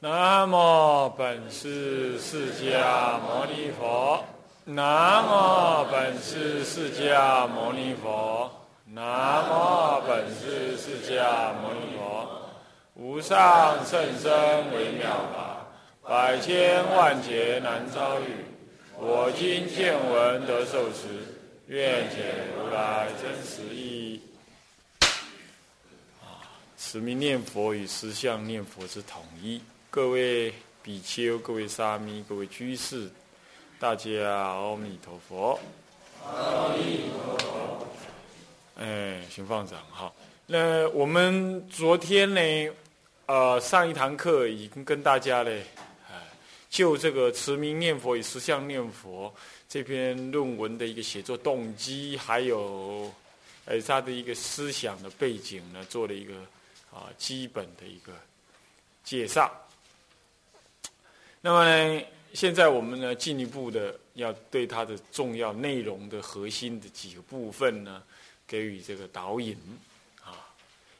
南无本师释迦牟尼佛。南无本师释迦牟尼佛。南无本师释迦牟尼佛。无上甚深微妙法，百千万劫难遭遇。我今见闻得受持，愿解如来真实义。啊，持名念佛与实相念佛之统一。各位比丘、各位沙弥、各位居士，大家阿弥陀佛。阿弥陀佛。哎，行放长哈。那我们昨天呢？呃，上一堂课已经跟大家嘞，就这个持名念佛与实相念佛这篇论文的一个写作动机，还有呃他的一个思想的背景呢，做了一个啊基本的一个介绍。那么呢，现在我们呢进一步的要对它的重要内容的核心的几个部分呢，给予这个导引啊。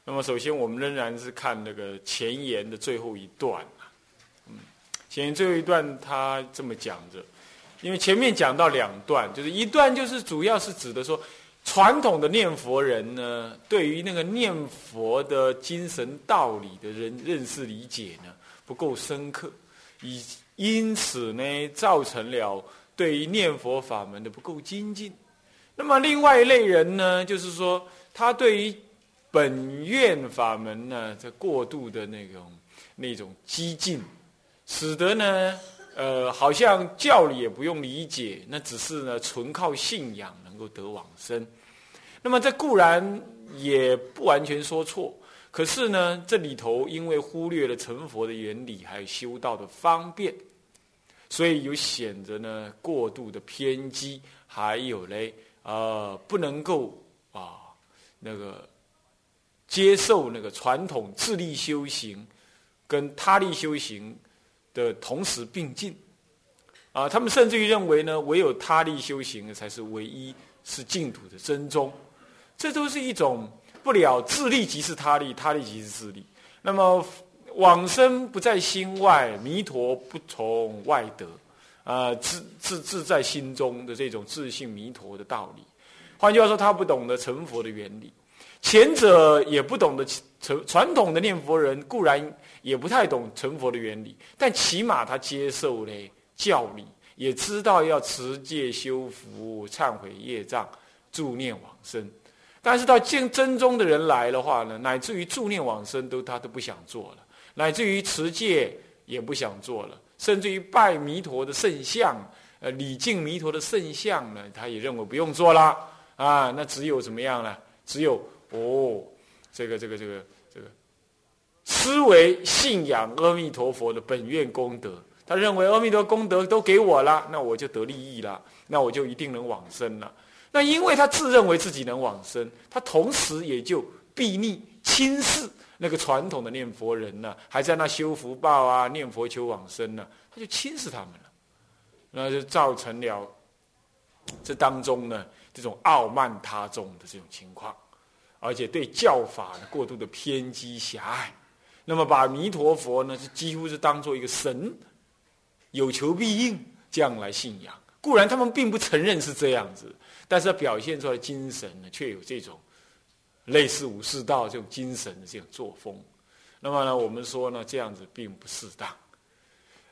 那么，首先我们仍然是看那个前言的最后一段嗯，前言最后一段他这么讲着，因为前面讲到两段，就是一段就是主要是指的说，传统的念佛人呢，对于那个念佛的精神道理的人认识理解呢不够深刻，以因此呢造成了对于念佛法门的不够精进。那么另外一类人呢，就是说他对于本愿法门呢，这过度的那种那种激进，使得呢，呃，好像教理也不用理解，那只是呢，纯靠信仰能够得往生。那么这固然也不完全说错，可是呢，这里头因为忽略了成佛的原理，还有修道的方便，所以有显得呢过度的偏激，还有嘞，呃，不能够啊那个。接受那个传统自力修行，跟他力修行的同时并进，啊，他们甚至于认为呢，唯有他力修行才是唯一是净土的真宗，这都是一种不了自利即是他利，他利即是自利。那么往生不在心外，弥陀不从外得，啊，自自自在心中的这种自信弥陀的道理。换句话说，他不懂得成佛的原理。前者也不懂得成传统的念佛人固然也不太懂成佛的原理，但起码他接受了教理，也知道要持戒修福、忏悔业障、助念往生。但是到见真宗的人来的话呢，乃至于助念往生都他都不想做了，乃至于持戒也不想做了，甚至于拜弥陀的圣像，呃，礼敬弥陀的圣像呢，他也认为不用做了啊。那只有怎么样呢？只有。哦，这个这个这个这个，思维信仰阿弥陀佛的本愿功德，他认为阿弥陀功德都给我了，那我就得利益了，那我就一定能往生了。那因为他自认为自己能往生，他同时也就避逆轻视那个传统的念佛人呢，还在那修福报啊，念佛求往生呢，他就轻视他们了，那就造成了这当中呢这种傲慢他众的这种情况。而且对教法呢过度的偏激狭隘，那么把弥陀佛呢是几乎是当做一个神，有求必应这样来信仰。固然他们并不承认是这样子，但是表现出来精神呢却有这种类似武士道这种精神的这种作风。那么呢，我们说呢这样子并不适当。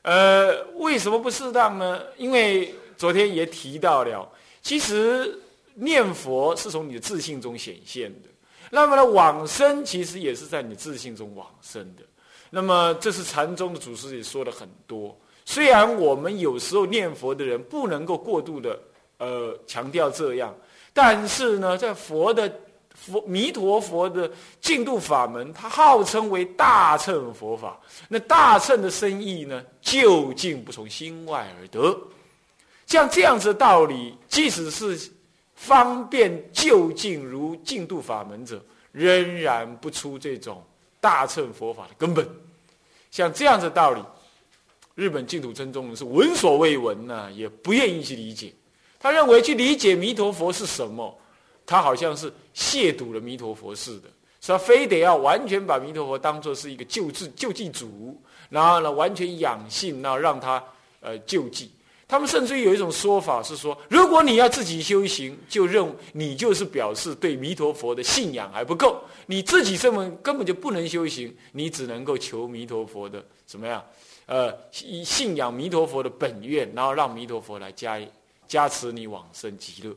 呃，为什么不适当呢？因为昨天也提到了，其实念佛是从你的自信中显现的。那么呢，往生其实也是在你自信中往生的。那么，这是禅宗的祖师也说了很多。虽然我们有时候念佛的人不能够过度的呃强调这样，但是呢，在佛的佛弥陀佛的净土法门，它号称为大乘佛法。那大乘的深意呢，究竟不从心外而得。像这样子的道理，即使是。方便就近如净度法门者，仍然不出这种大乘佛法的根本。像这样的道理，日本净土真宗是闻所未闻呢，也不愿意去理解。他认为去理解弥陀佛是什么，他好像是亵渎了弥陀佛似的，说非得要完全把弥陀佛当作是一个救治救济主然后呢完全养性，然后让他呃救济。他们甚至于有一种说法是说，如果你要自己修行，就认你就是表示对弥陀佛的信仰还不够，你自己这么根本就不能修行，你只能够求弥陀佛的怎么样？呃，以信仰弥陀佛的本愿，然后让弥陀佛来加加持你往生极乐。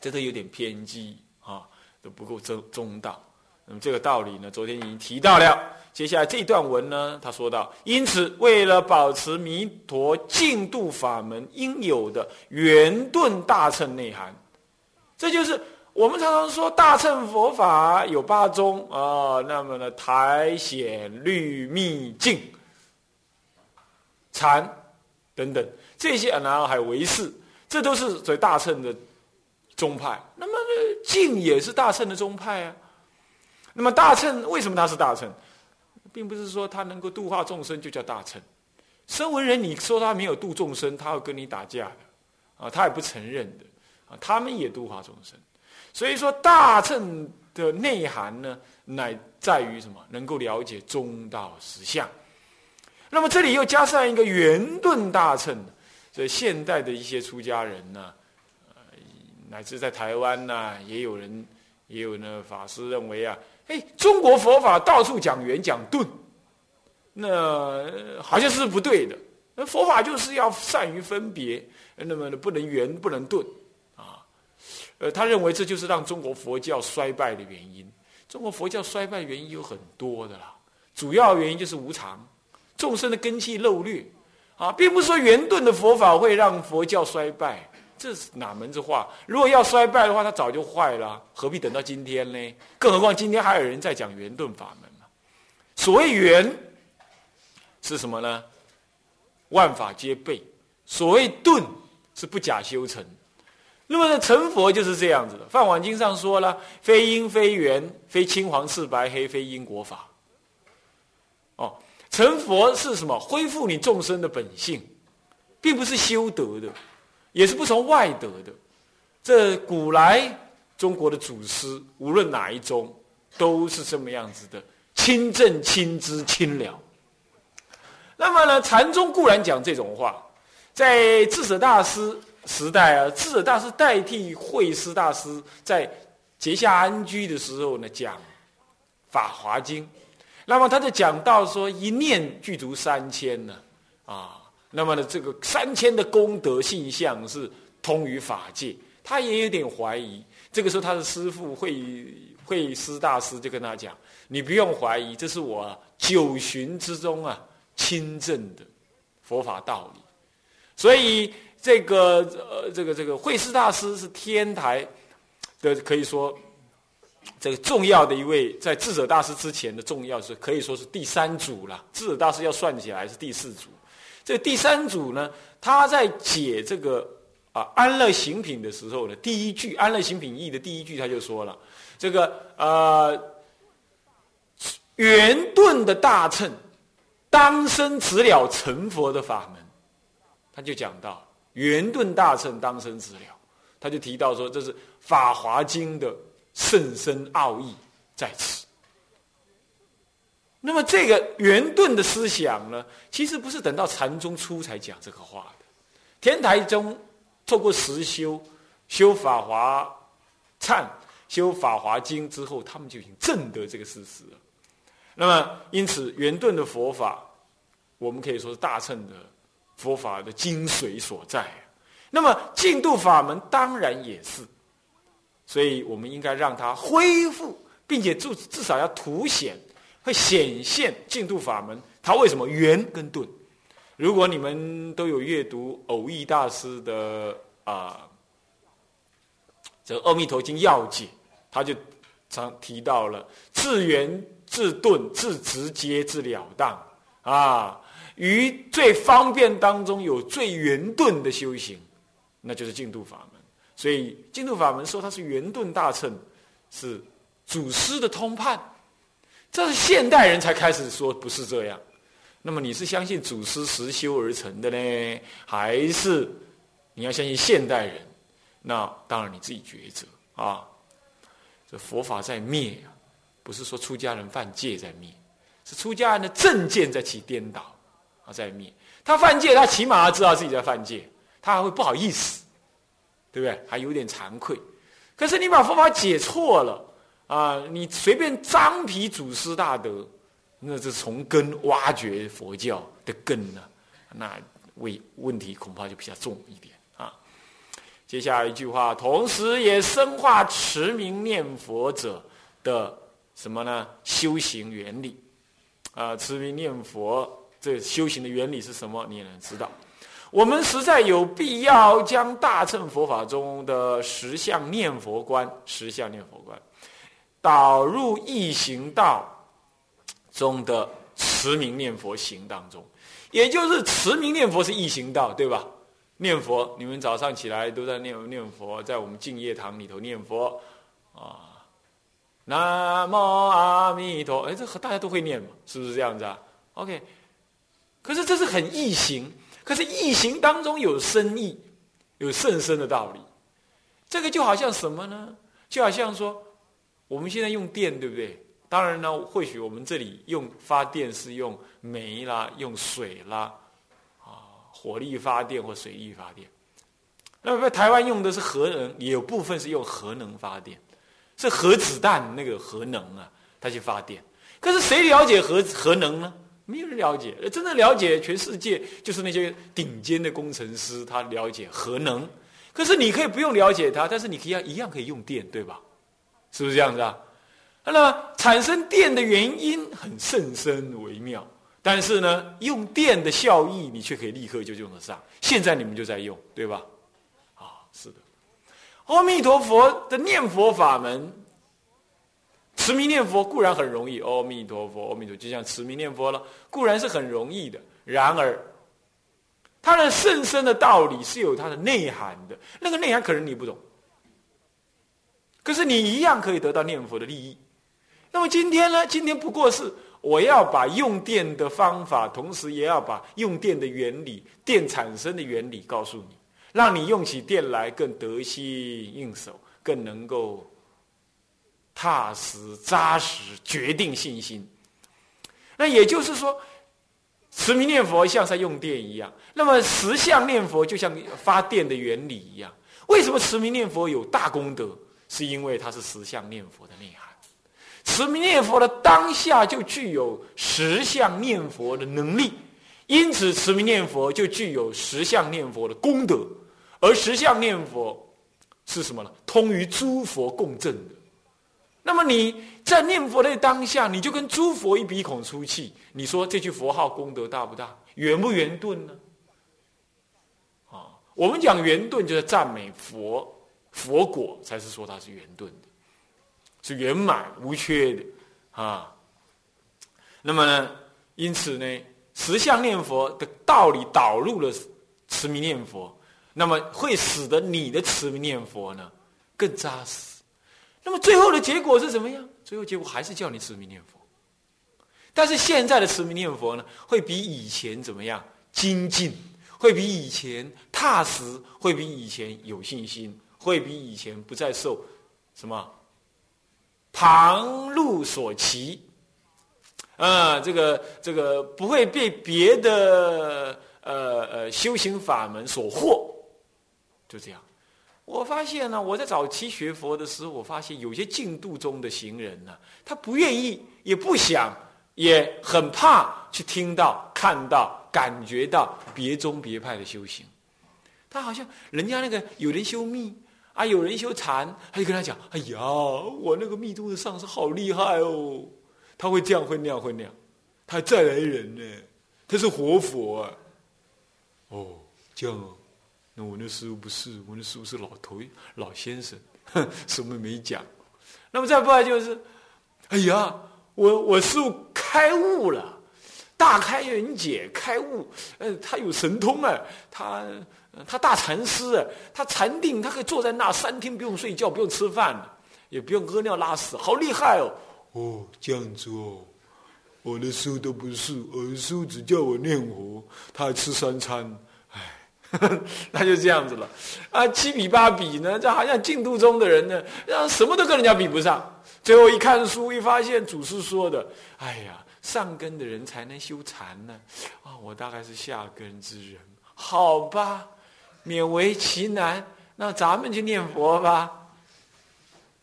这都有点偏激啊，都不够中中道。那么这个道理呢，昨天已经提到了。接下来这段文呢，他说到：因此，为了保持弥陀净度法门应有的圆顿大乘内涵，这就是我们常常说大乘佛法有八宗啊。那么呢，台显律密净禅等等这些，然后还有唯识，这都是所谓大乘的宗派。那么，净也是大乘的宗派啊。那么大乘为什么它是大乘？并不是说他能够度化众生就叫大乘，声闻人你说他没有度众生，他会跟你打架的，啊，他也不承认的，啊，他们也度化众生，所以说大乘的内涵呢，乃在于什么？能够了解中道实相。那么这里又加上一个圆顿大乘，所以现代的一些出家人呢，呃，乃至在台湾呢，也有人也有呢法师认为啊。哎，中国佛法到处讲圆讲顿，那好像是不对的。那佛法就是要善于分别，那么不能圆不能顿啊。呃，他认为这就是让中国佛教衰败的原因。中国佛教衰败原因有很多的啦，主要原因就是无常，众生的根器漏略啊，并不是说圆顿的佛法会让佛教衰败。这是哪门子话？如果要衰败的话，它早就坏了，何必等到今天呢？更何况今天还有人在讲圆顿法门嘛。所谓圆是什么呢？万法皆备。所谓顿是不假修成。那么呢成佛就是这样子的。《梵网经》上说了：非因非缘，非青黄赤白黑，非因果法。哦，成佛是什么？恢复你众生的本性，并不是修德的。也是不从外得的，这古来中国的祖师，无论哪一宗，都是这么样子的，亲正、亲知、亲了。那么呢，禅宗固然讲这种话，在智者大师时代啊，智者大师代替慧师大师在结下安居的时候呢，讲《法华经》，那么他就讲到说，一念具足三千呢，啊。那么呢，这个三千的功德性相是通于法界，他也有点怀疑。这个时候，他的师父慧慧师大师就跟他讲：“你不用怀疑，这是我九旬之中啊亲证的佛法道理。”所以，这个呃，这个这个慧师大师是天台的，可以说这个重要的一位，在智者大师之前的重要是可以说是第三组了。智者大师要算起来是第四组。这第三组呢，他在解这个啊安乐行品的时候呢，第一句安乐行品义的第一句他就说了，这个呃圆顿的大乘，当生直了成佛的法门，他就讲到圆顿大乘当生直了，他就提到说这是《法华经》的甚深奥义在此。那么这个圆顿的思想呢，其实不是等到禅宗初才讲这个话的。天台宗透过实修、修法华忏、修法华经之后，他们就已经证得这个事实了。那么因此，圆顿的佛法，我们可以说是大乘的佛法的精髓所在。那么净度法门当然也是，所以我们应该让它恢复，并且至至少要凸显。会显现净土法门，它为什么圆跟顿？如果你们都有阅读偶益大师的啊，这《阿弥陀经要解》，他就常提到了自圆、自顿、自直接、自了当啊。于最方便当中有最圆顿的修行，那就是净土法门。所以净土法门说它是圆顿大乘，是祖师的通判。这是现代人才开始说不是这样，那么你是相信祖师实修而成的呢，还是你要相信现代人？那当然你自己抉择啊。这佛法在灭啊，不是说出家人犯戒在灭，是出家人的正见在起颠倒啊，在灭。他犯戒，他起码要知道自己在犯戒，他还会不好意思，对不对？还有点惭愧。可是你把佛法解错了啊，你随便张皮祖师大德，那是从根挖掘佛教的根呢，那为问题恐怕就比较重一点啊。接下来一句话，同时也深化持名念佛者的什么呢？修行原理啊，持名念佛。这修行的原理是什么？你也能知道。我们实在有必要将大乘佛法中的十相念佛观、十相念佛观导入易行道中的持名念佛行当中。也就是持名念佛是易行道，对吧？念佛，你们早上起来都在念念佛，在我们净业堂里头念佛啊。南无阿弥陀，哎，这和大家都会念嘛？是不是这样子啊？OK。可是这是很易行，可是易行当中有深意，有甚深的道理。这个就好像什么呢？就好像说，我们现在用电，对不对？当然呢，或许我们这里用发电是用煤啦，用水啦，啊，火力发电或水力发电。那么台湾用的是核能，也有部分是用核能发电，是核子弹那个核能啊，它去发电。可是谁了解核核能呢？没有人了解，真正了解全世界就是那些顶尖的工程师，他了解核能。可是你可以不用了解它，但是你可以一样可以用电，对吧？是不是这样子啊？那么产生电的原因很甚深微妙，但是呢，用电的效益你却可以立刻就用得上。现在你们就在用，对吧？啊，是的。阿弥陀佛的念佛法门。持名念佛固然很容易，阿弥陀佛，阿弥陀，就像持名念佛了，固然是很容易的。然而，它的甚深的道理是有它的内涵的，那个内涵可能你不懂，可是你一样可以得到念佛的利益。那么今天呢？今天不过是我要把用电的方法，同时也要把用电的原理、电产生的原理告诉你，让你用起电来更得心应手，更能够。踏实扎实，决定信心。那也就是说，持名念佛像在用电一样。那么十相念佛就像发电的原理一样。为什么持名念佛有大功德？是因为它是十相念佛的内涵。持名念佛的当下就具有十相念佛的能力，因此持名念佛就具有十相念佛的功德。而十相念佛是什么呢？通于诸佛共振的。那么你在念佛的当下，你就跟诸佛一鼻孔出气。你说这句佛号功德大不大？圆不圆顿呢？啊，我们讲圆顿就是赞美佛，佛果才是说它是圆顿的，是圆满无缺的啊。那么呢，因此呢，十相念佛的道理导入了持名念佛，那么会使得你的持名念佛呢更扎实。那么最后的结果是怎么样？最后结果还是叫你持名念佛，但是现在的持名念佛呢，会比以前怎么样精进？会比以前踏实？会比以前有信心？会比以前不再受什么旁路所骑？啊，这个这个不会被别的呃呃修行法门所惑，就这样。我发现呢，我在早期学佛的时候，我发现有些净度中的行人呢，他不愿意，也不想，也很怕去听到、看到、感觉到别宗别派的修行。他好像人家那个有人修密啊，有人修禅，他就跟他讲：“哎呀，我那个密宗的上师好厉害哦，他会这样，会那样，会那样，他再来人呢，他是活佛啊。”哦，这样。那我那师傅不是，我那师傅是老头老先生，什么没讲。那么再不然就是，哎呀，我我师傅开悟了，大开眼解，开悟，呃，他有神通啊，他他大禅师啊，他禅定，他可以坐在那三天不用睡觉，不用吃饭，也不用屙尿拉屎，好厉害哦！哦，这样子哦，我的师傅都不是，我的师傅只叫我念佛，他还吃三餐。那就这样子了，啊，七比八比呢？这好像净土中的人呢，让什么都跟人家比不上。最后一看书，一发现祖师说的，哎呀，上根的人才能修禅呢？啊，我大概是下根之人，好吧，勉为其难，那咱们就念佛吧。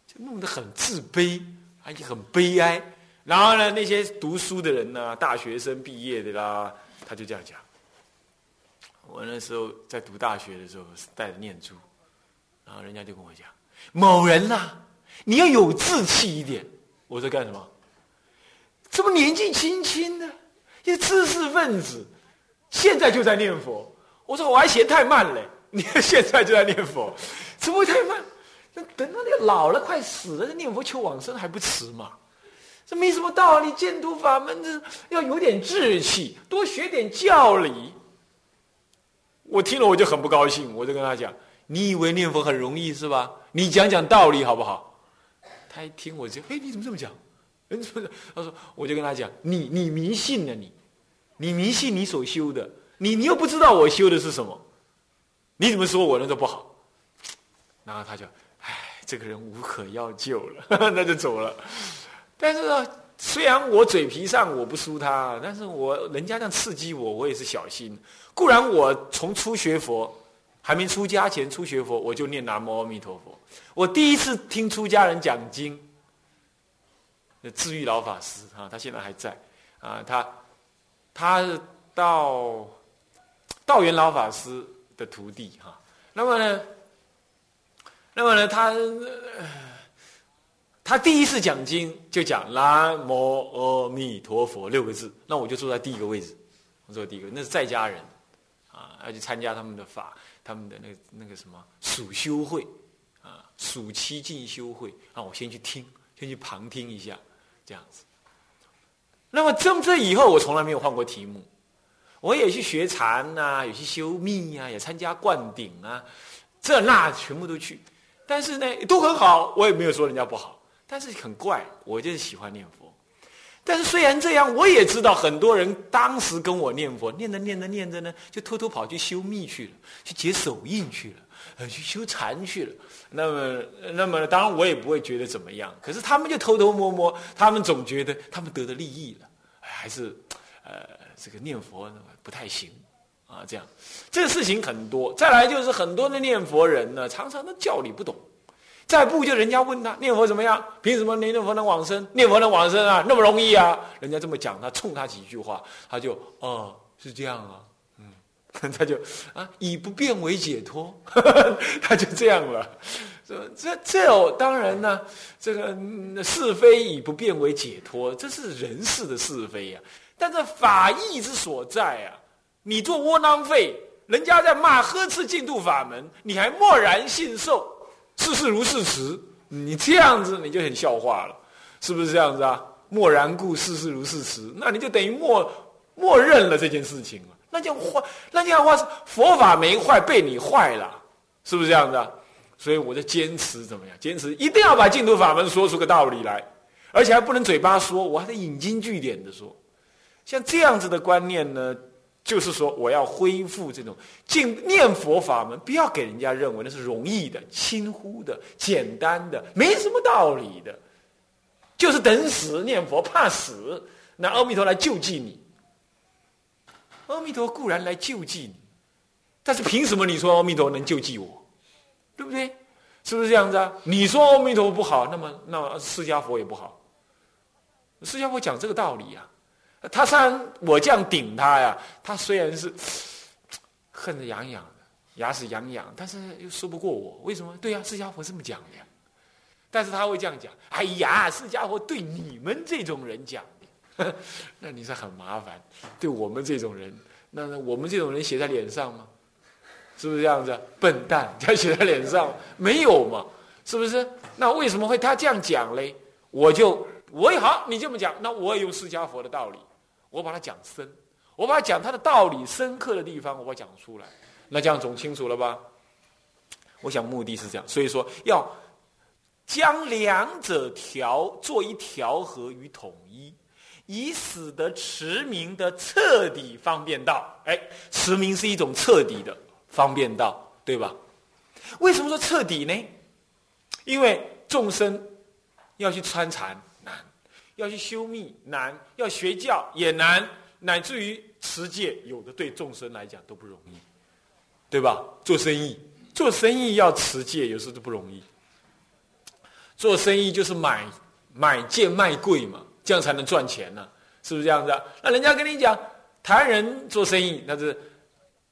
就弄得很自卑，而且很悲哀。然后呢，那些读书的人呢，大学生毕业的啦，他就这样讲。我那时候在读大学的时候是带着念珠，然后人家就跟我讲：“某人呐，你要有志气一点。”我说干什么？这么年纪轻轻的一个知识分子，现在就在念佛。我说我还嫌太慢嘞，你看现在就在念佛，怎么会太慢？那等到那个老了快死了，念佛求往生还不迟嘛？这没什么道理，净土法门这要有点志气，多学点教理。我听了我就很不高兴，我就跟他讲：“你以为念佛很容易是吧？你讲讲道理好不好？”他一听我就：“哎，你怎么这么讲？”人说：“他说，我就跟他讲，你你迷信了你，你迷信你所修的，你你又不知道我修的是什么，你怎么说我那个不好？”然后他就：“唉，这个人无可药救了，那就走了。”但是呢，虽然我嘴皮上我不输他，但是我人家这样刺激我，我也是小心。固然我从初学佛，还没出家前初学佛，我就念南无阿弥陀佛。我第一次听出家人讲经，那智玉老法师啊，他现在还在啊，他他是道道元老法师的徒弟哈。那么呢，那么呢，他他第一次讲经就讲南无阿弥陀佛六个字，那我就坐在第一个位置，我坐第一个，那是在家人。啊，要去参加他们的法，他们的那那个什么暑修会，啊，暑期进修会，啊，我先去听，先去旁听一下，这样子。那么从这以后，我从来没有换过题目，我也去学禅呐，也去修密呀，也参加灌顶啊，这那全部都去，但是呢，都很好，我也没有说人家不好，但是很怪，我就是喜欢念佛。但是虽然这样，我也知道很多人当时跟我念佛，念着念着念着呢，就偷偷跑去修密去了，去结手印去了，呃，去修禅去了。那么，那么当然我也不会觉得怎么样。可是他们就偷偷摸摸，他们总觉得他们得了利益了，还是，呃，这个念佛不太行啊。这样，这个事情很多。再来就是很多的念佛人呢，常常都教理不懂。再不就人家问他念佛怎么样？凭什么念佛能往生？念佛能往生啊？那么容易啊？人家这么讲，他冲他几句话，他就哦是这样啊，嗯，他就啊以不变为解脱，他就这样了。这这这当然呢，这个是非以不变为解脱，这是人事的是非呀。但这法义之所在啊，你做窝囊废，人家在骂呵斥净土法门，你还默然信受。事事如事实，你这样子你就很笑话了，是不是这样子啊？默然故事事如事实，那你就等于默默认了这件事情了。那这样坏，那叫话佛法没坏，被你坏了，是不是这样子啊？所以我就坚持怎么样？坚持一定要把净土法门说出个道理来，而且还不能嘴巴说，我还得引经据典的说。像这样子的观念呢？就是说，我要恢复这种敬念佛法门，不要给人家认为那是容易的、轻忽的、简单的、没什么道理的，就是等死念佛，怕死，那阿弥陀来救济你。阿弥陀固然来救济你，但是凭什么你说阿弥陀能救济我？对不对？是不是这样子啊？你说阿弥陀不好，那么那释迦佛也不好。释迦佛讲这个道理呀。他虽然我这样顶他呀，他虽然是 恨得痒痒的，牙齿痒痒，但是又说不过我。为什么？对呀，释迦佛这么讲的呀。但是他会这样讲：“哎呀，释迦佛对你们这种人讲的，那你是很麻烦。对我们这种人，那我们这种人写在脸上吗？是不是这样子？笨蛋，要写在脸上 没有嘛？是不是？那为什么会他这样讲嘞？我就我也好，你这么讲，那我也用释迦佛的道理。”我把它讲深，我把它讲它的道理深刻的地方，我把它讲出来，那这样总清楚了吧？我想目的是这样，所以说要将两者调做一调和与统一，以使得持名的彻底方便道。哎，持名是一种彻底的方便道，对吧？为什么说彻底呢？因为众生要去参禅，要去修密难，要学教也难，乃至于持戒，有的对众生来讲都不容易，对吧？做生意，做生意要持戒，有时候都不容易。做生意就是买买贱卖贵嘛，这样才能赚钱呢，是不是这样子？那人家跟你讲，台湾人做生意，那是，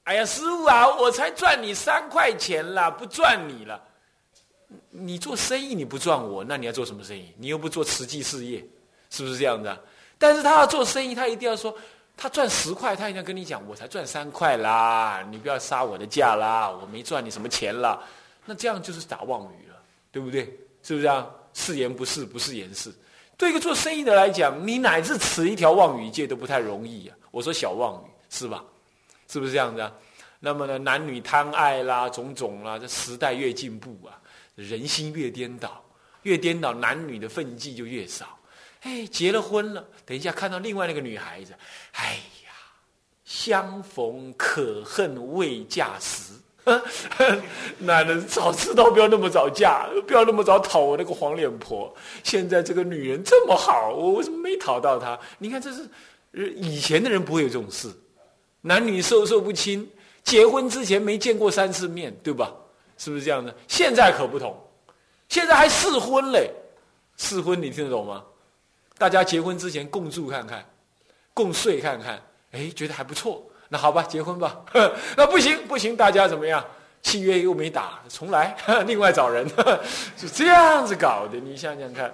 哎呀，师傅啊，我才赚你三块钱啦，不赚你了。你做生意你不赚我，那你要做什么生意？你又不做慈济事业，是不是这样子？啊但是他要做生意，他一定要说，他赚十块，他一定要跟你讲，我才赚三块啦，你不要杀我的价啦，我没赚你什么钱啦。那这样就是打妄语了，对不对？是不是啊？是言不是，不是言是。对一个做生意的来讲，你乃至持一条妄语戒都不太容易啊。我说小妄语是吧？是不是这样子啊？那么呢，男女贪爱啦，种种啦，这时代越进步啊，人心越颠倒，越颠倒，男女的分际就越少。哎，结了婚了，等一下看到另外那个女孩子，哎呀，相逢可恨未嫁时。男人早知道不要那么早嫁，不要那么早讨我那个黄脸婆。现在这个女人这么好，我为什么没讨到她？你看，这是以前的人不会有这种事，男女授受不亲，结婚之前没见过三次面对吧？是不是这样的？现在可不同，现在还试婚嘞，试婚你听得懂吗？大家结婚之前共住看看，共睡看看，哎，觉得还不错。那好吧，结婚吧。那不行，不行，大家怎么样？契约又没打，重来，另外找人，是这样子搞的。你想想看，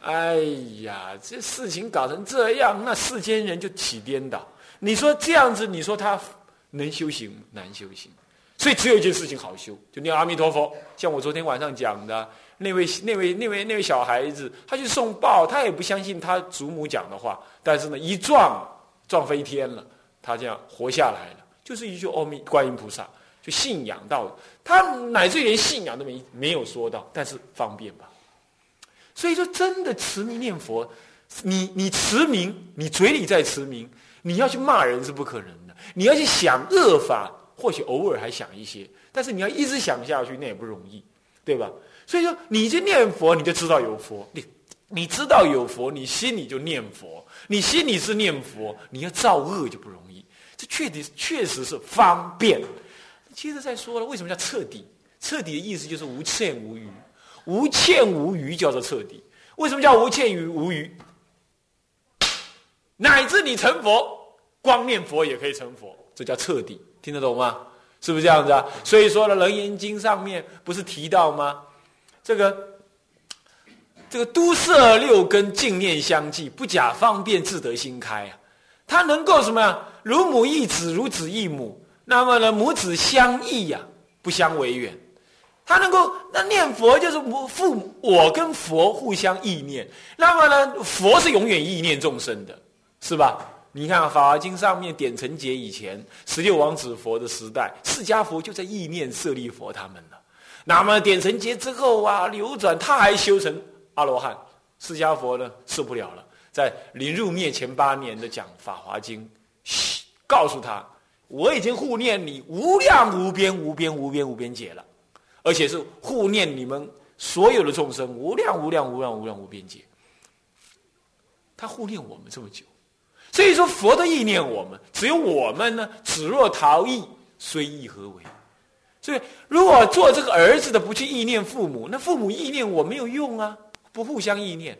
哎呀，这事情搞成这样，那世间人就起颠倒。你说这样子，你说他能修行难修行？所以只有一件事情好修，就念阿弥陀佛。像我昨天晚上讲的那位、那位、那位、那位小孩子，他去送报，他也不相信他祖母讲的话，但是呢，一撞撞飞天了。他这样活下来了，就是一句阿弥观音菩萨，就信仰到他乃至连信仰都没没有说到，但是方便吧。所以说，真的持名念佛，你你持名，你嘴里在持名，你要去骂人是不可能的。你要去想恶法，或许偶尔还想一些，但是你要一直想下去，那也不容易，对吧？所以说，你去念佛，你就知道有佛，你你知道有佛，你心里就念佛，你心里是念佛，你要造恶就不容易。这确实确实是方便。接着再说了，为什么叫彻底？彻底的意思就是无欠无余，无欠无余叫做彻底。为什么叫无欠于无余？乃至你成佛，光念佛也可以成佛，这叫彻底，听得懂吗？是不是这样子啊？所以说呢，《楞严经》上面不是提到吗？这个这个都摄六根净念相继，不假方便自得心开啊。他能够什么呀？如母忆子，如子忆母。那么呢，母子相忆呀，不相为远。他能够那念佛，就是母父母，我跟佛互相意念。那么呢，佛是永远意念众生的，是吧？你看《法华经》上面点成劫以前，十六王子佛的时代，释迦佛就在意念舍利佛他们了。那么点成劫之后啊，流转他还修成阿罗汉，释迦佛呢受不了了。在临入灭前八年的讲《法华经》，告诉他，我已经护念你无量无边无边无边无边劫了，而且是护念你们所有的众生无量无量无量无量无边劫。他护念我们这么久，所以说佛的意念我们，只有我们呢，只若逃逸，虽意何为？所以如果做这个儿子的不去意念父母，那父母意念我没有用啊，不互相意念。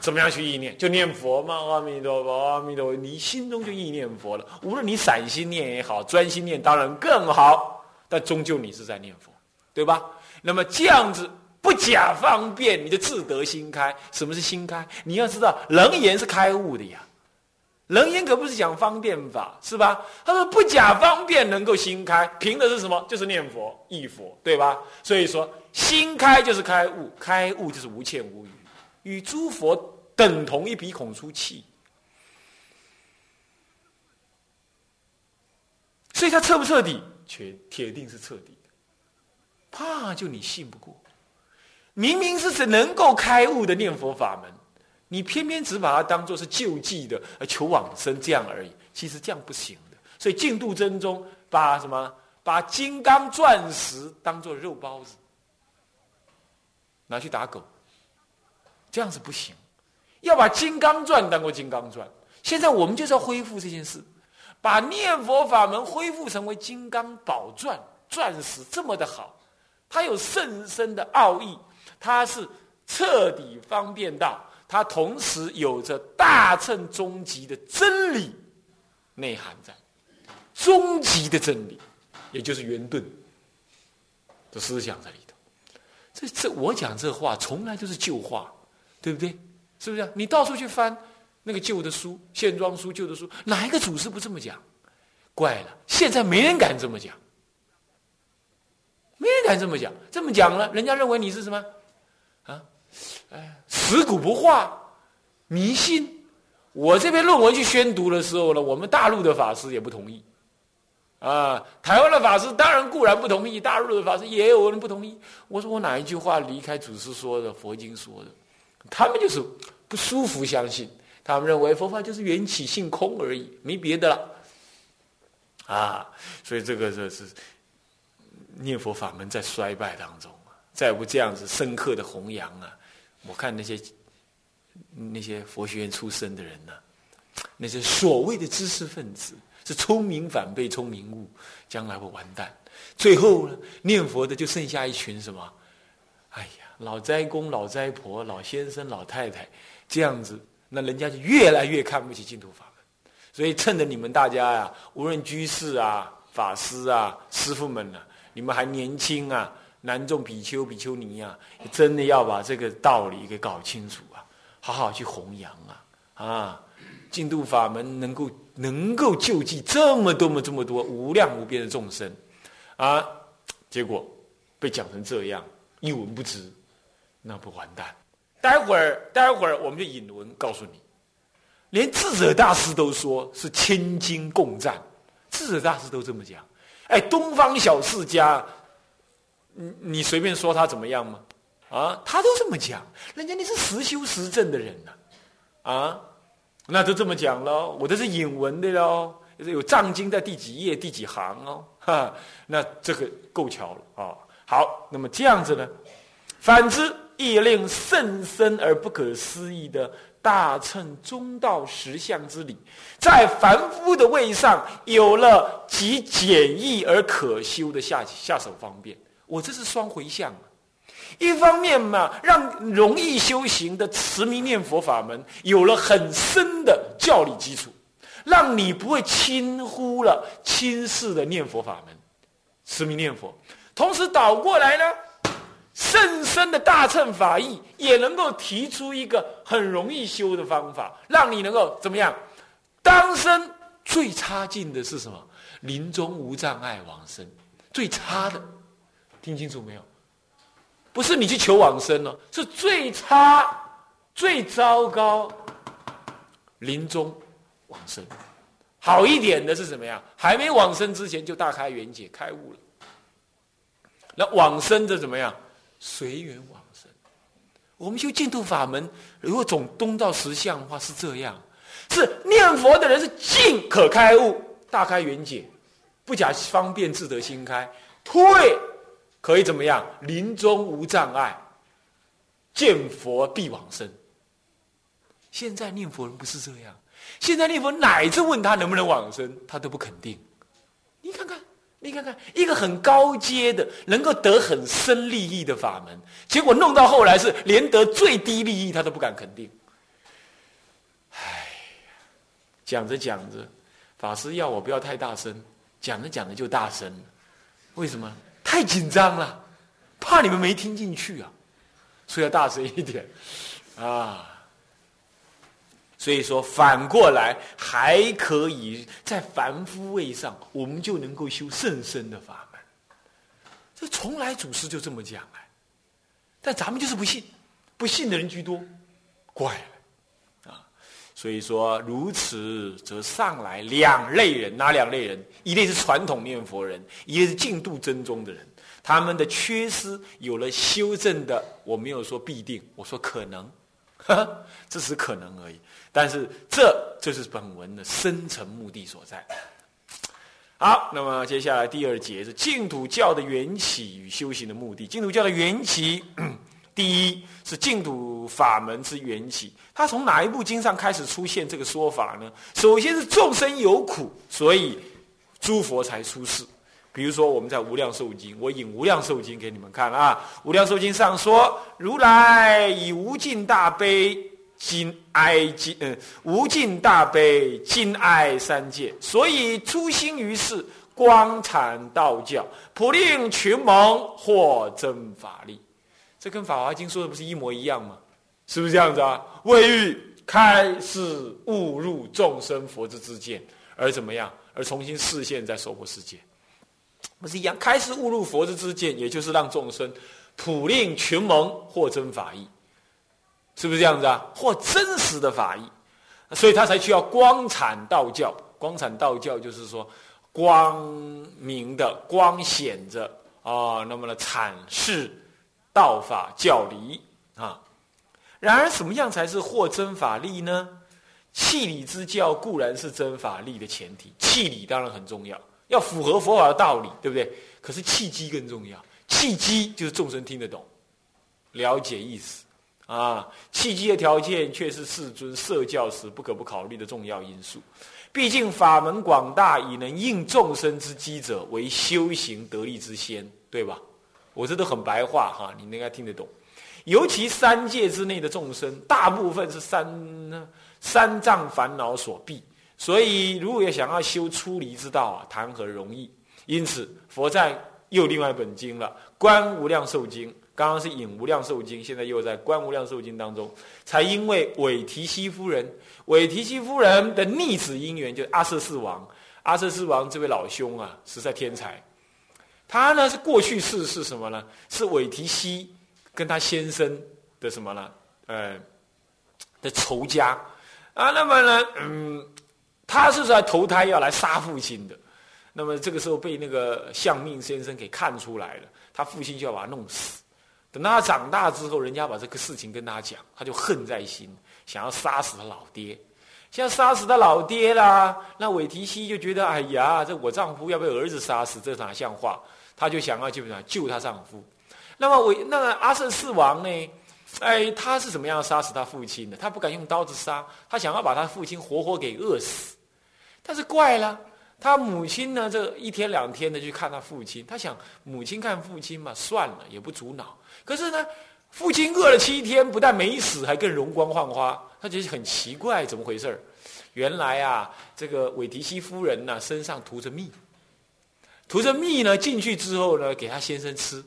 怎么样去意念？就念佛嘛，阿弥陀佛，阿弥陀佛，你心中就意念佛了。无论你散心念也好，专心念当然更好，但终究你是在念佛，对吧？那么这样子不假方便，你就自得心开。什么是心开？你要知道，楞严是开悟的呀。楞严可不是讲方便法，是吧？他说不假方便能够心开，凭的是什么？就是念佛、忆佛，对吧？所以说，心开就是开悟，开悟就是无欠无余，与诸佛。等同一鼻孔出气，所以他彻不彻底？却铁定是彻底的。怕就你信不过，明明是只能够开悟的念佛法门，你偏偏只把它当做是救济的、求往生这样而已。其实这样不行的。所以净度真宗把什么？把金刚钻石当做肉包子拿去打狗，这样子不行。要把《金刚钻》当过《金刚钻》。现在我们就是要恢复这件事，把念佛法门恢复成为《金刚宝钻》钻石这么的好，它有甚深的奥义，它是彻底方便到，它同时有着大乘终极的真理内涵在，终极的真理，也就是圆顿的思想在里头。这这我讲这话从来都是旧话，对不对？是不是？你到处去翻。那个旧的书、线装书、旧的书，哪一个祖师不这么讲？怪了，现在没人敢这么讲，没人敢这么讲。这么讲了，人家认为你是什么？哎，死古不化，迷信。我这篇论文去宣读的时候呢，我们大陆的法师也不同意，啊，台湾的法师当然固然不同意，大陆的法师也有人不同意。我说我哪一句话离开祖师说的、佛经说的？他们就是不舒服，相信。他们认为佛法就是缘起性空而已，没别的了，啊，所以这个这是念佛法门在衰败当中啊，再不这样子深刻的弘扬啊，我看那些那些佛学院出身的人呢，那些所谓的知识分子是聪明反被聪明误，将来会完蛋。最后呢，念佛的就剩下一群什么？哎呀，老斋公、老斋婆、老先生、老太太这样子。那人家就越来越看不起净土法门，所以趁着你们大家呀，无论居士啊、法师啊、师傅们呢，你们还年轻啊，南众比丘、比丘尼啊，真的要把这个道理给搞清楚啊，好好去弘扬啊啊！净土法门能够能够救济这么多么这么多无量无边的众生啊，结果被讲成这样一文不值，那不完蛋。待会儿，待会儿我们就引文告诉你，连智者大师都说是千金共赞，智者大师都这么讲。哎，东方小世家，你你随便说他怎么样吗？啊，他都这么讲，人家你是实修实证的人呐，啊，那都这么讲喽。我这是引文的喽，有藏经在第几页第几行哦，哈，那这个够巧了啊。好，那么这样子呢，反之。亦令甚深而不可思议的大乘中道实相之理，在凡夫的位上有了极简易而可修的下下手方便。我这是双回向啊！一方面嘛，让容易修行的持名念佛法门有了很深的教理基础，让你不会轻忽了轻视的念佛法门，持名念佛。同时倒过来呢？甚深的大乘法义，也能够提出一个很容易修的方法，让你能够怎么样？当生最差劲的是什么？临终无障碍往生，最差的，听清楚没有？不是你去求往生了，是最差、最糟糕，临终往生。好一点的是什么样？还没往生之前就大开圆解开悟了。那往生的怎么样？随缘往生，我们修净土法门，如果总东照实相的话是这样：是念佛的人是尽可开悟，大开圆解，不假方便自得心开；退可以怎么样？临终无障碍，见佛必往生。现在念佛人不是这样，现在念佛乃至问他能不能往生，他都不肯定。你看看。你看看，一个很高阶的，能够得很深利益的法门，结果弄到后来是连得最低利益他都不敢肯定。唉，讲着讲着，法师要我不要太大声，讲着讲着就大声了。为什么？太紧张了，怕你们没听进去啊，所以要大声一点啊。所以说，反过来还可以在凡夫位上，我们就能够修甚深的法门。这从来祖师就这么讲哎，但咱们就是不信，不信的人居多，怪了！所以说，如此则上来两类人，哪两类人？一类是传统念佛人，一类是净度真宗的人。他们的缺失有了修正的，我没有说必定，我说可能，呵 呵这是可能而已。但是，这就是本文的深层目的所在。好，那么接下来第二节是净土教的缘起与修行的目的。净土教的缘起第一是净土法门之缘起，它从哪一部经上开始出现这个说法呢？首先是众生有苦，所以诸佛才出世。比如说我们在《无量寿经》，我引《无量寿经》给你们看啊，《无量寿经》上说：“如来以无尽大悲，今哀尽嗯，无尽大悲，今哀三界，所以初心于世，光阐道教，普令群蒙获真法力。”这跟《法华经》说的不是一模一样吗？是不是这样子啊？未欲开示误入众生佛之之见，而怎么样？而重新视现在娑婆世界，不是一样？开示误入佛之之见，也就是让众生普令群蒙获真法义，是不是这样子啊？获真实的法义，所以他才需要光产道教。光产道教就是说，光明的、光显着啊，那么呢，阐释。道法教理啊，然而什么样才是获真法力呢？气理之教固然是真法力的前提，气理当然很重要，要符合佛法的道理，对不对？可是契机更重要，契机就是众生听得懂、了解意思啊。契机的条件却是世尊设教时不可不考虑的重要因素。毕竟法门广大，以能应众生之机者，为修行得力之先，对吧？我这都很白话哈，你应该听得懂。尤其三界之内的众生，大部分是三三障烦恼所蔽，所以如果要想要修出离之道啊，谈何容易？因此，佛在又另外一本经了，《观无量寿经》。刚刚是引《无量寿经》，现在又在《观无量寿经》当中，才因为韦提希夫人，韦提希夫人的逆子因缘，就是阿瑟四王。阿瑟四王这位老兄啊，实在天才。他呢是过去式是什么呢？是韦提希跟他先生的什么呢？呃，的仇家啊。那么呢，嗯，他是在投胎要来杀父亲的。那么这个时候被那个相命先生给看出来了，他父亲就要把他弄死。等到他长大之后，人家把这个事情跟他讲，他就恨在心，想要杀死他老爹。像杀死他老爹啦，那韦提希就觉得，哎呀，这我丈夫要被儿子杀死，这哪像话？他就想要基本上救他丈夫，那么我那个阿瑟四王呢？哎，他是怎么样杀死他父亲的？他不敢用刀子杀，他想要把他父亲活活给饿死。但是怪了，他母亲呢？这一天两天的去看他父亲，他想母亲看父亲嘛，算了，也不阻挠。可是呢，父亲饿了七天，不但没死，还更容光焕发。他觉得很奇怪，怎么回事原来啊，这个韦迪西夫人呢，身上涂着蜜。涂着蜜呢，进去之后呢，给他先生吃，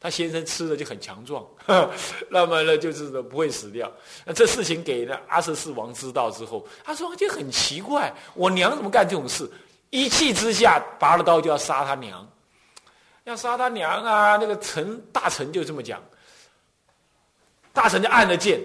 他先生吃了就很强壮，那么呢就是不会死掉。那这事情给了阿瑟四王知道之后，他说就很奇怪，我娘怎么干这种事？一气之下拔了刀就要杀他娘，要杀他娘啊！那个臣大臣就这么讲，大臣就按了剑。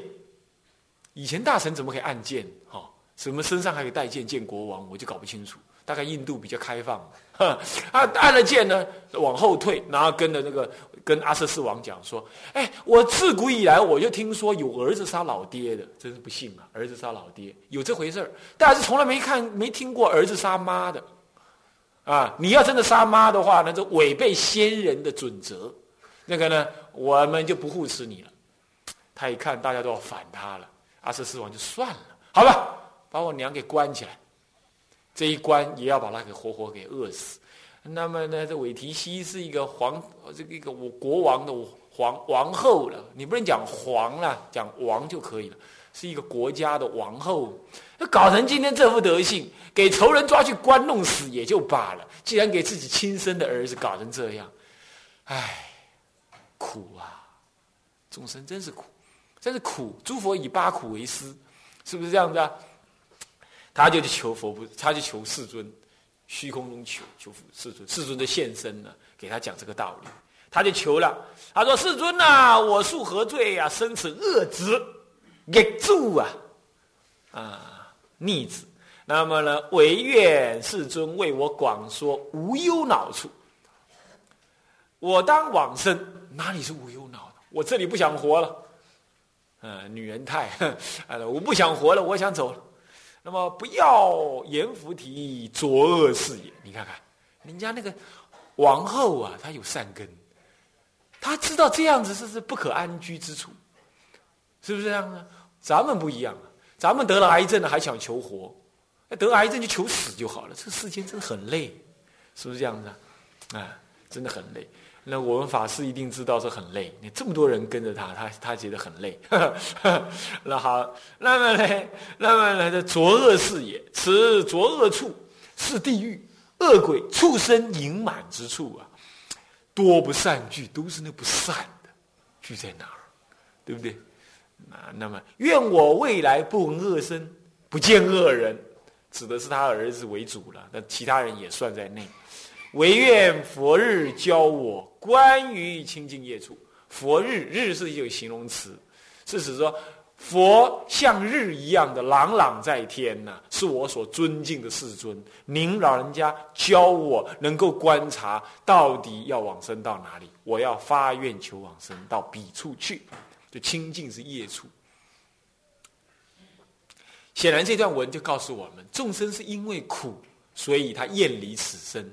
以前大臣怎么可以按剑？哈，什么身上还可以带剑见国王？我就搞不清楚。大概印度比较开放，啊按了键呢，往后退，然后跟着那个跟阿瑟四王讲说：“哎，我自古以来我就听说有儿子杀老爹的，真是不幸啊！儿子杀老爹有这回事儿，但是从来没看没听过儿子杀妈的，啊！你要真的杀妈的话，那就违背先人的准则，那个呢，我们就不护持你了。”他一看大家都要反他了，阿瑟四王就算了，好吧，把我娘给关起来。这一关也要把他给活活给饿死。那么呢，这韦提希是一个皇，这个一个我国王的皇王后了。你不能讲皇了，讲王就可以了。是一个国家的王后，搞成今天这副德性，给仇人抓去关弄死也就罢了。既然给自己亲生的儿子搞成这样，唉，苦啊！众生真是苦，真是苦。诸佛以八苦为师，是不是这样子啊？他就去求佛不，他就求世尊，虚空中求求世尊，世尊的现身呢，给他讲这个道理，他就求了，他说：“世尊呐，我恕何罪呀？生此恶子，业住啊，啊逆子。那么呢，唯愿世尊为我广说无忧恼处。我当往生，哪里是无忧恼的？我这里不想活了，嗯，女人太，我不想活了，我想走了。”那么不要阎浮提作恶事也。你看看，人家那个王后啊，她有善根，她知道这样子是是不可安居之处，是不是这样呢？咱们不一样啊，咱们得了癌症了还想求活，得癌症就求死就好了。这世间真的很累，是不是这样子啊？啊，真的很累。那我们法师一定知道是很累，你这么多人跟着他，他他觉得很累。那好，那么呢，那么呢，这浊恶世也，此浊恶处是地狱，恶鬼畜生盈满之处啊，多不善聚，都是那不善的聚在哪儿，对不对？啊，那么愿我未来不闻恶声，不见恶人，指的是他儿子为主了，那其他人也算在内。唯愿佛日教我关于清净业处。佛日日是一个形容词，是指说佛像日一样的朗朗在天呐，是我所尊敬的世尊。您老人家教我能够观察到底要往生到哪里，我要发愿求往生到彼处去，就清净是业处。显然这段文就告诉我们，众生是因为苦，所以他厌离此生。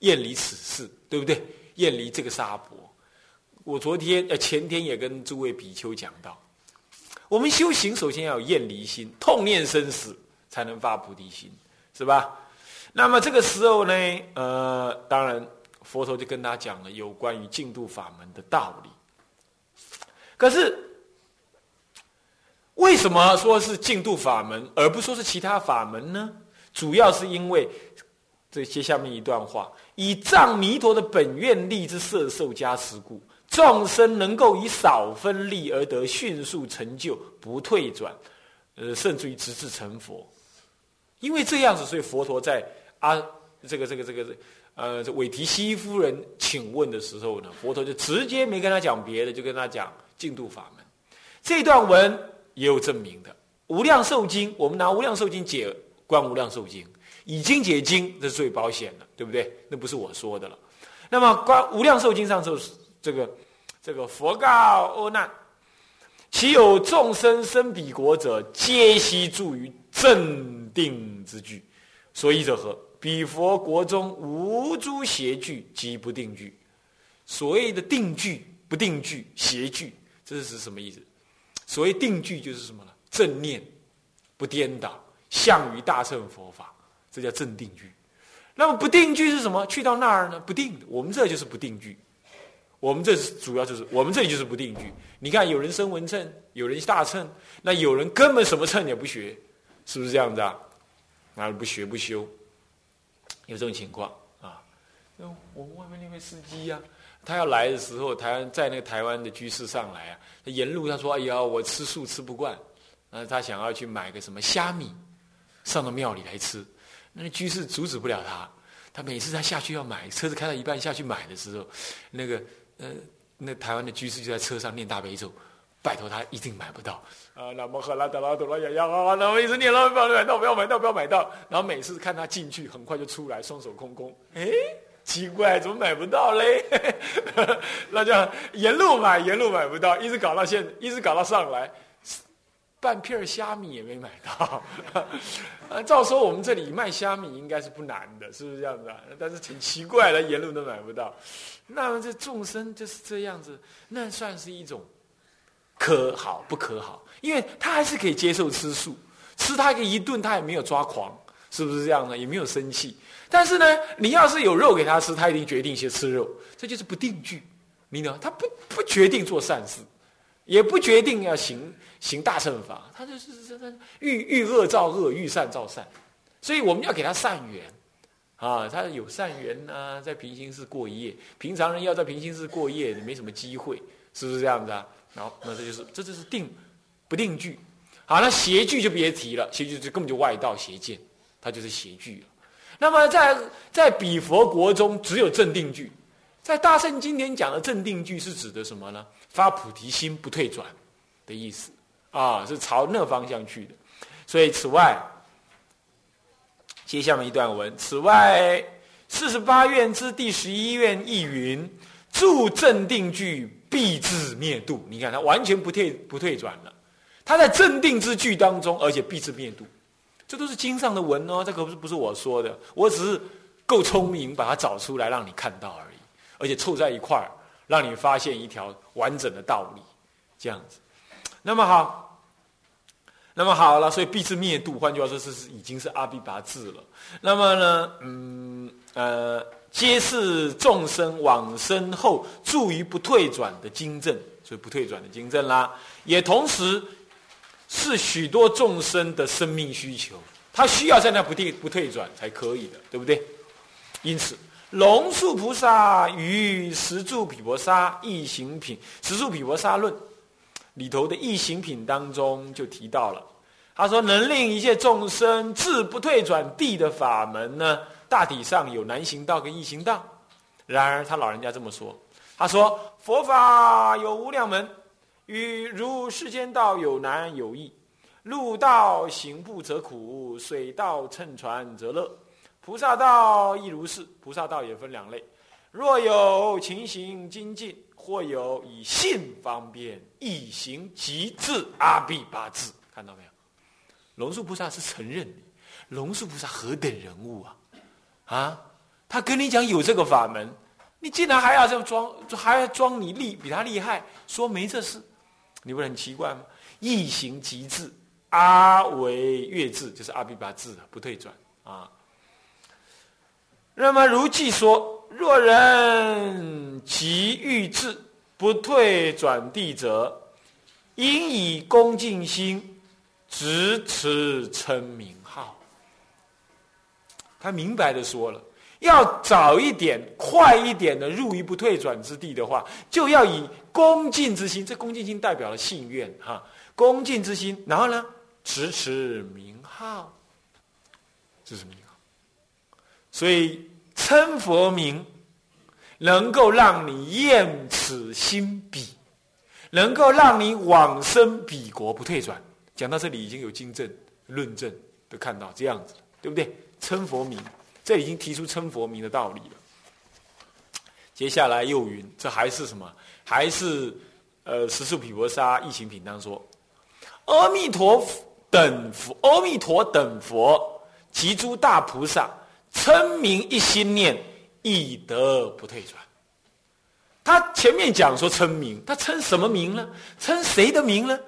厌离此事，对不对？厌离这个沙婆。我昨天呃前天也跟诸位比丘讲到，我们修行首先要有厌离心，痛念生死，才能发菩提心，是吧？那么这个时候呢，呃，当然佛陀就跟他讲了有关于净度法门的道理。可是为什么说是净度法门，而不说是其他法门呢？主要是因为这接下面一段话。以藏弥陀的本愿力之摄受加持故，众生能够以少分力而得迅速成就，不退转，呃，甚至于直至成佛。因为这样子，所以佛陀在啊，这个这个这个呃，韦提希夫人请问的时候呢，佛陀就直接没跟他讲别的，就跟他讲净土法门。这段文也有证明的，《无量寿经》，我们拿《无量寿经》解《观无量寿经》。已经解经，这是最保险的，对不对？那不是我说的了。那么《观无量寿经》上说，这个这个佛告阿难：其有众生生彼国者，皆悉住于正定之具。所以者何？彼佛国中无诸邪具及不定具。所谓的定具、不定具、邪具，这是什么意思？所谓定具就是什么呢？正念不颠倒，向于大乘佛法。这叫正定句，那么不定句是什么？去到那儿呢？不定，我们这就是不定句。我们这是主要就是我们这就是不定句。你看，有人生文称，有人大称，那有人根本什么称也不学，是不是这样子啊？那不学不修，有这种情况啊？那我们外面那位司机呀，他要来的时候，台湾在那个台湾的居士上来啊，他沿路他说：“哎呀，我吃素吃不惯，那他想要去买个什么虾米，上到庙里来吃。”那居士阻止不了他，他每次他下去要买，车子开到一半下去买的时候，那个呃，那台湾的居士就在车上念大悲咒，拜托他一定买不到啊！那么赫拉德拉多拉雅呀啊，那么一直念了不要买到，不要买到，不要买到。然后每次看他进去，很快就出来，双手空空。哎，奇怪，怎么买不到嘞？那就沿路买，沿路买不到，一直搞到现，一直搞到上来。半片虾米也没买到，啊，照说我们这里卖虾米应该是不难的，是不是这样子啊？但是挺奇怪的，沿路都买不到。那么这众生就是这样子，那算是一种可好不可好？因为他还是可以接受吃素，吃他个一顿他也没有抓狂，是不是这样呢？也没有生气。但是呢，你要是有肉给他吃，他一定决定先吃肉，这就是不定句，明白吗？他不不决定做善事，也不决定要行。行大乘法，他就是这这遇遇恶造恶，遇善造善，所以我们要给他善缘啊，他有善缘啊，在平行寺过夜。平常人要在平行寺过夜，没什么机会，是不是这样子啊？然后那这就是这就是定不定句。好，那邪句就别提了，邪句就根本就外道邪见，它就是邪句了。那么在在比佛国中，只有正定句。在大圣经典讲的正定句是指的什么呢？发菩提心不退转的意思。啊，是朝那方向去的，所以此外，接下面一段文。此外，四十八愿之第十一愿亦云：住正定句，必至灭度。你看，他完全不退不退转了。他在正定之句当中，而且必至灭度，这都是经上的文哦。这可不是不是我说的，我只是够聪明，把它找出来让你看到而已。而且凑在一块儿，让你发现一条完整的道理，这样子。那么好，那么好了，所以必是灭度，换句话说，是是已经是阿毗跋致了。那么呢，嗯呃，皆是众生往生后住于不退转的经证，所以不退转的经证啦，也同时是许多众生的生命需求，他需要在那不退不退转才可以的，对不对？因此。龙树菩萨与十住毗婆沙异行品，十住毗婆沙论里头的异行品当中就提到了，他说能令一切众生自不退转地的法门呢，大体上有难行道跟易行道。然而他老人家这么说，他说佛法有无量门，与如世间道有难有易，路道行步则苦，水道乘船则乐。菩萨道亦如是，菩萨道也分两类。若有情形精进，或有以信方便，以行极致阿毗八字，看到没有？龙树菩萨是承认的。龙树菩萨何等人物啊！啊，他跟你讲有这个法门，你竟然还要这样装，还要装你厉比他厉害，说没这事，你不是很奇怪吗？一行极致，阿为月智，就是阿毗八字不退转啊。那么如记说：若人急欲至不退转地者，应以恭敬心直持称名号。他明白的说了，要早一点、快一点的入于不退转之地的话，就要以恭敬之心。这恭敬心代表了信愿哈，恭敬之心。然后呢，直持名号，这是名号。所以。称佛名，能够让你厌此心彼，能够让你往生彼国不退转。讲到这里，已经有经证论证，都看到这样子，对不对？称佛名，这已经提出称佛名的道理了。接下来又云，这还是什么？还是呃，十数毗婆沙一行品当说，阿弥陀等佛，阿弥陀等佛及诸大菩萨。称名一心念，亦得不退转。他前面讲说称名，他称什么名呢？称谁的名呢？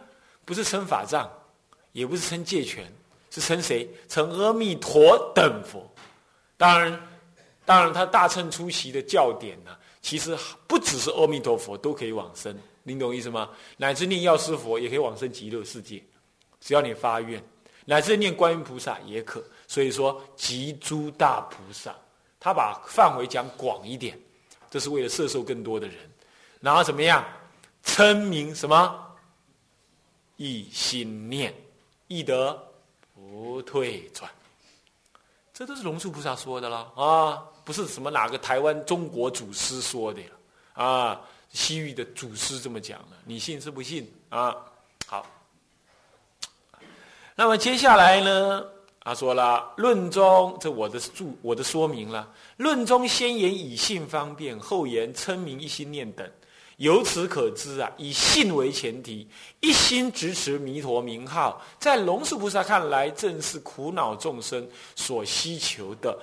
不是称法藏，也不是称戒权，是称谁？称阿弥陀等佛。当然，当然，他大乘出席的教典呢，其实不只是阿弥陀佛都可以往生，您懂意思吗？乃至念药师佛也可以往生极乐世界，只要你发愿，乃至念观音菩萨也可。所以说，集诸大菩萨，他把范围讲广一点，这是为了摄受更多的人。然后怎么样？称名什么？一心念，易得不退转。这都是龙树菩萨说的了啊，不是什么哪个台湾中国祖师说的啊，西域的祖师这么讲的，你信是不信啊？好，那么接下来呢？他说了，论中这我的注我的说明了。论中先言以信方便，后言称名一心念等。由此可知啊，以信为前提，一心直持弥陀名号，在龙树菩萨看来，正是苦恼众生所希求的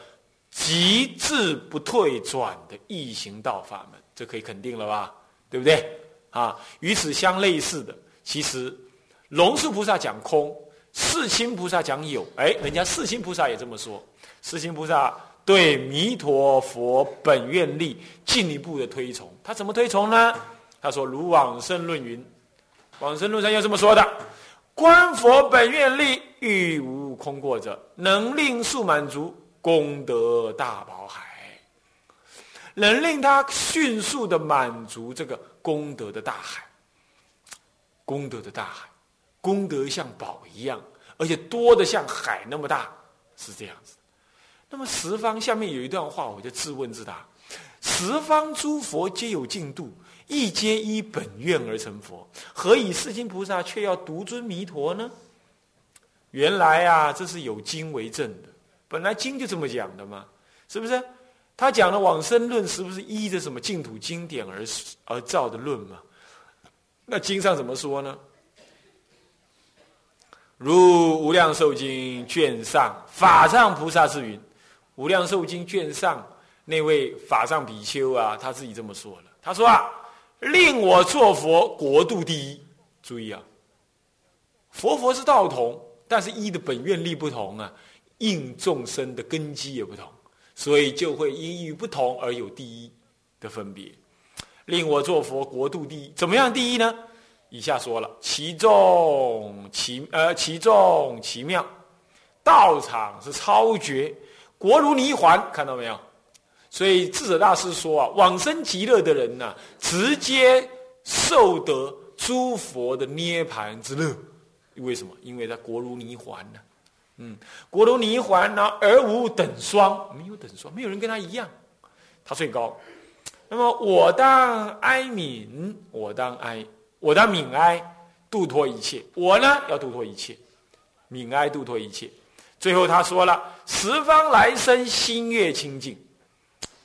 极致不退转的异行道法门。这可以肯定了吧？对不对？啊，与此相类似的，其实龙树菩萨讲空。世亲菩萨讲有，哎，人家世亲菩萨也这么说。世亲菩萨对弥陀佛本愿力进一步的推崇，他怎么推崇呢？他说：“如往生论云，往生论上要这么说的：观佛本愿力欲无空过者，能令速满足功德大宝海，能令他迅速的满足这个功德的大海，功德的大海。”功德像宝一样，而且多的像海那么大，是这样子。那么十方下面有一段话，我就自问自答：十方诸佛皆有净度，亦皆依本愿而成佛，何以世亲菩萨却要独尊弥陀呢？原来啊，这是有经为证的。本来经就这么讲的嘛，是不是？他讲的往生论，是不是依着什么净土经典而而造的论嘛？那经上怎么说呢？如《无量寿经》卷上法藏菩萨之云，《无量寿经》卷上那位法藏比丘啊，他自己这么说了。他说啊，令我做佛，国度第一。注意啊，佛佛是道同，但是一的本愿力不同啊，应众生的根基也不同，所以就会因于不同而有第一的分别。令我做佛，国度第一，怎么样第一呢？以下说了，其众其呃其众奇妙，道场是超绝，国如泥环，看到没有？所以智者大师说啊，往生极乐的人呐，直接受得。诸佛的涅盘之乐，为什么？因为他国如泥环呢，嗯，国如泥环呢，而无等双，没有等双，没有人跟他一样，他最高。那么我当哀悯，我当哀，我的悯哀，度脱一切。我呢，要度脱一切，悯哀度脱一切。最后他说了：十方来生心月清净，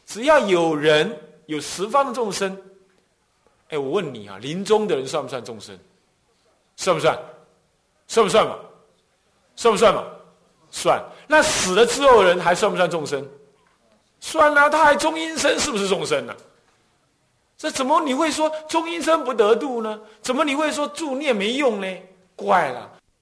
只要有人有十方的众生。哎，我问你啊，临终的人算不算众生？算不算？算不算嘛？算不算嘛？算。那死了之后的人还算不算众生？算啊，他还中阴身，是不是众生呢？这怎么你会说中阴身不得度呢？怎么你会说助念没用呢？怪了，